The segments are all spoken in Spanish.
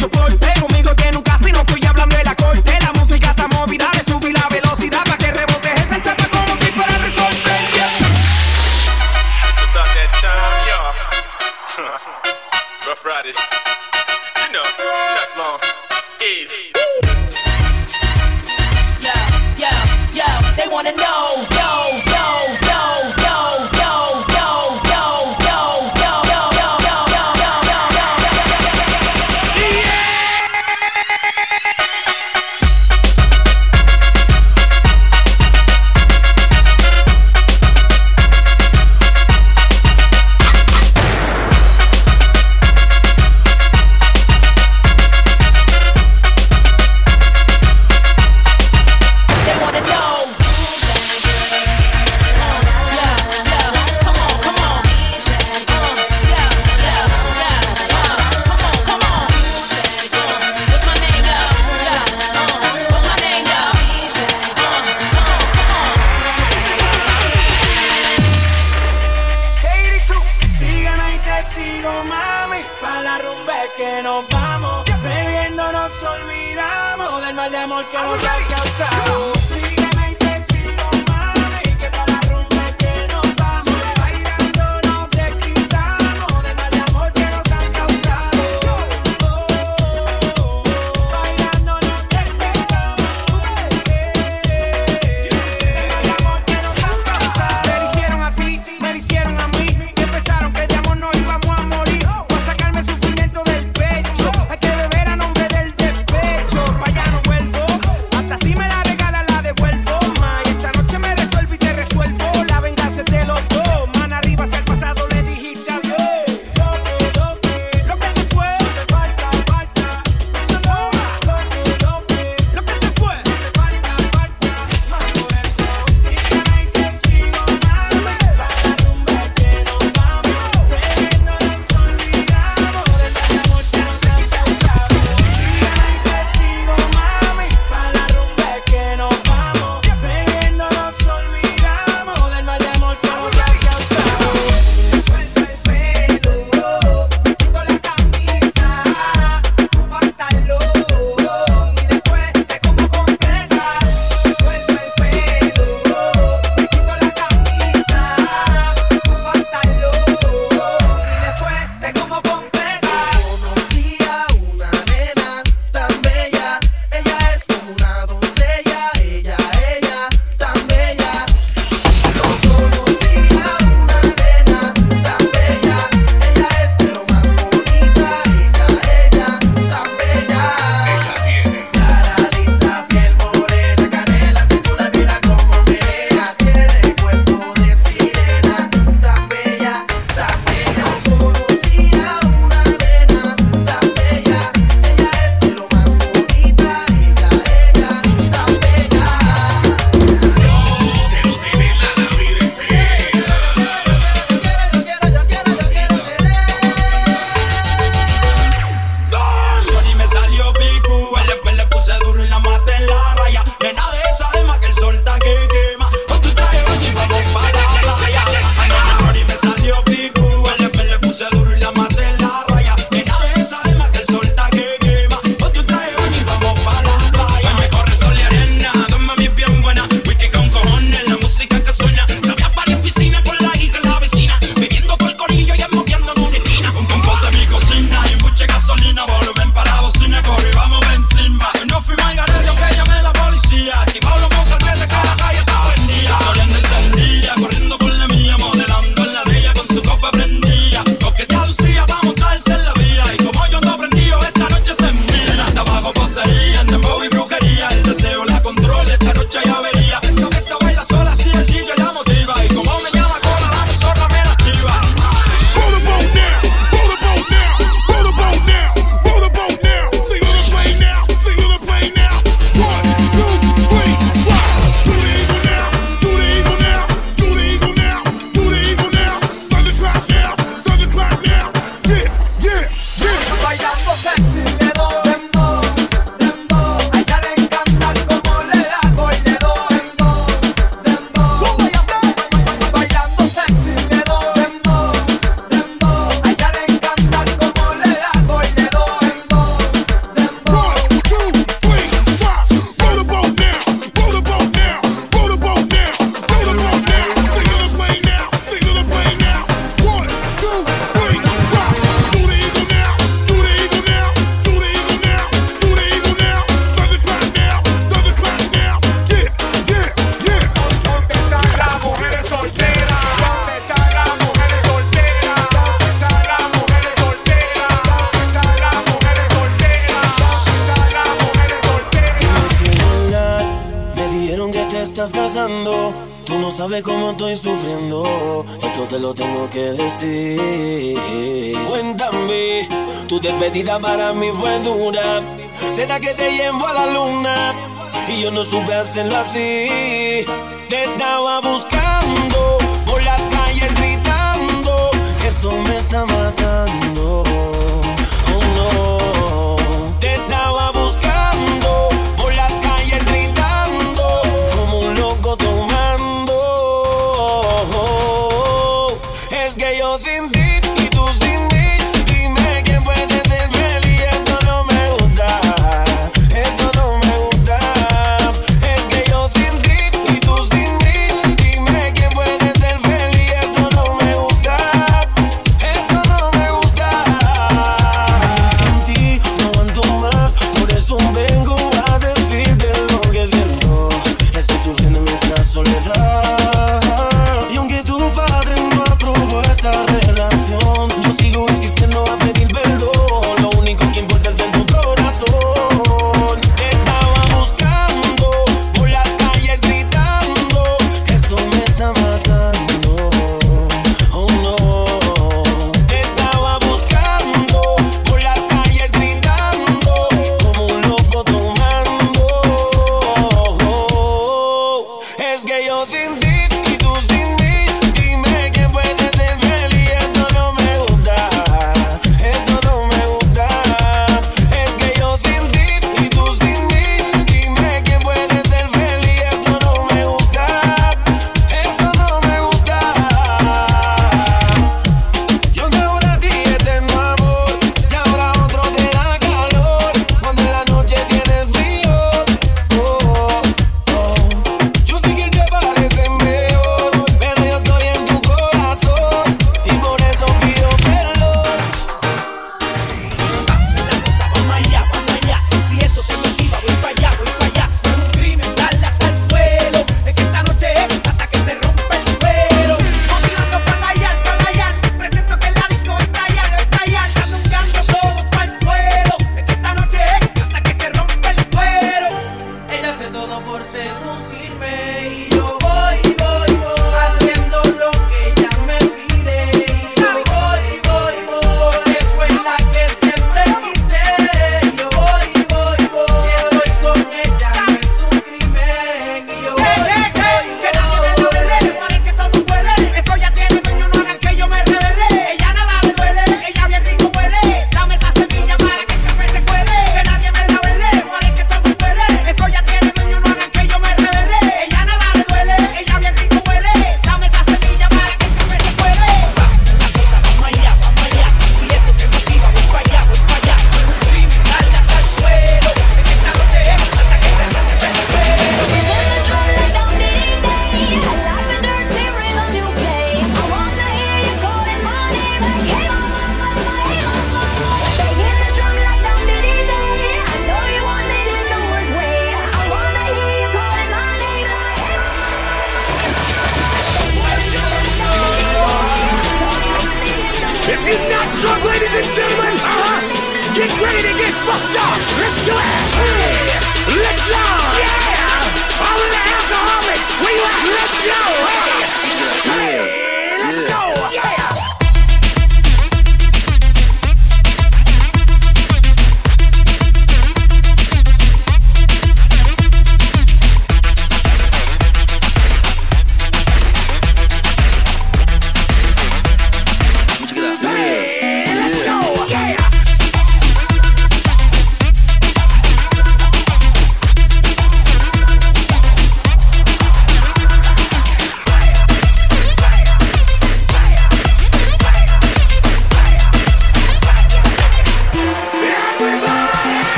suporte sabes cómo estoy sufriendo, esto te lo tengo que decir. Cuéntame, tu despedida para mí fue dura. ¿Será que te llevo a la luna? Y yo no supe hacerlo así. Te estaba buscando por las calles gritando. Eso me está mal.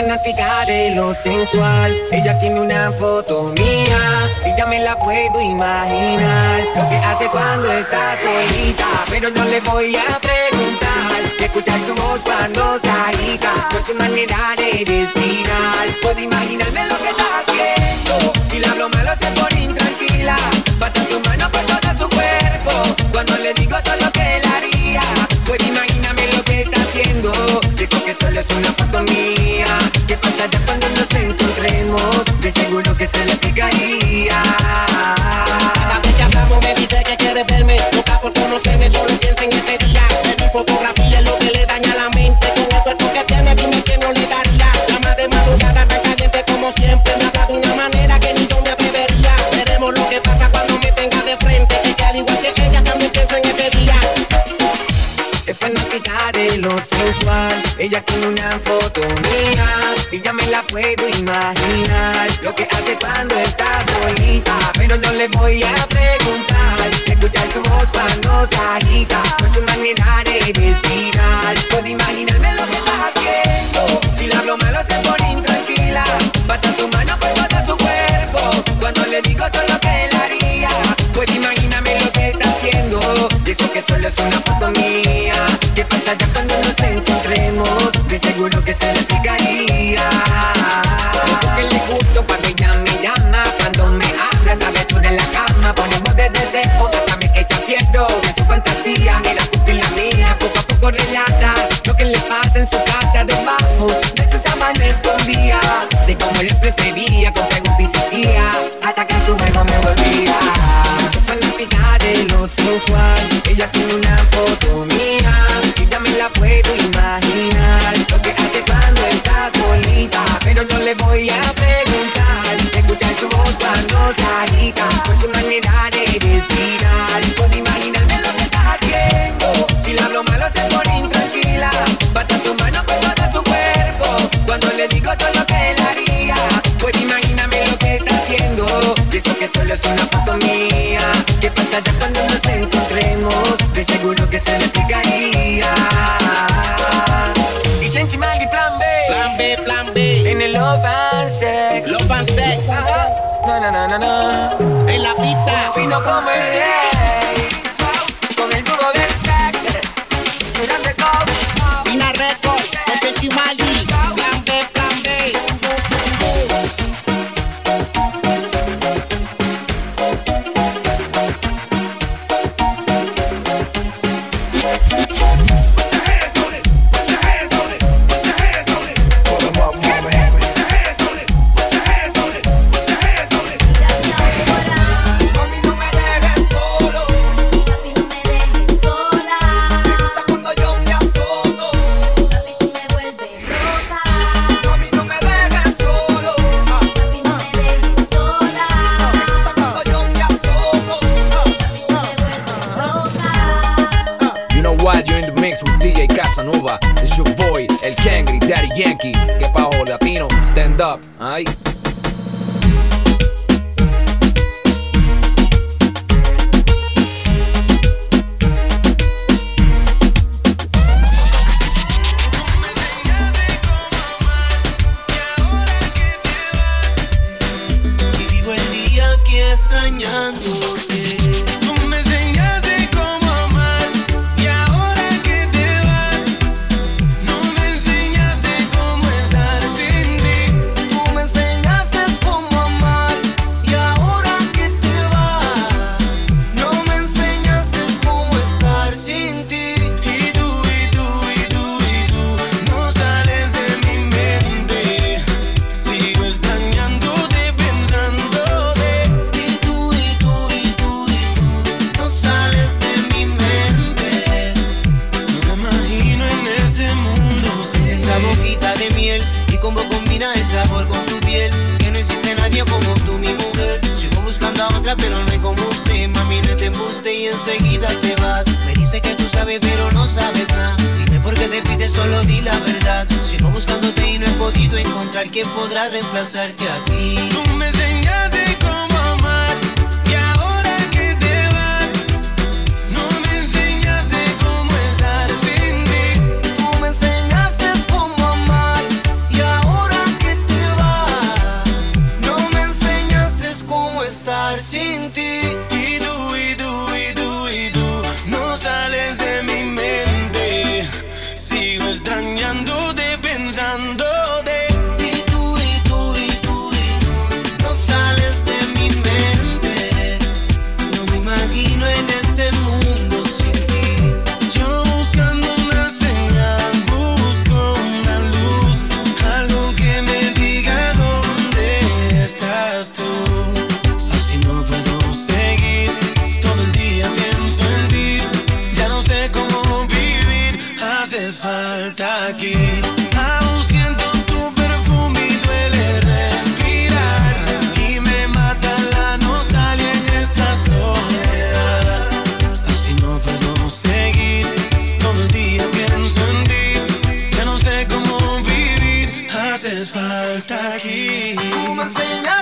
fanática de lo sensual. Ella tiene una foto mía y ya me la puedo imaginar. Lo que hace cuando está solita, pero no le voy a preguntar. Escuchar su voz cuando se por su manera de respirar. Puedo imaginarme lo que está haciendo. Si la hablo malo se pone intranquila. Pasa su mano por todo su cuerpo. Cuando le digo todo lo que él haría, puedo imaginarme. Dice que solo es una foto mía. ¿Qué pasará cuando nos encontremos? De seguro que se la picaría. Cada vez que hablamos me dice que quiere verme. Loca por conocerme, solo piensa en ese día. En mi fotografía 자작건 que podrá reemplazarte a ti. volta aqui. Uma senha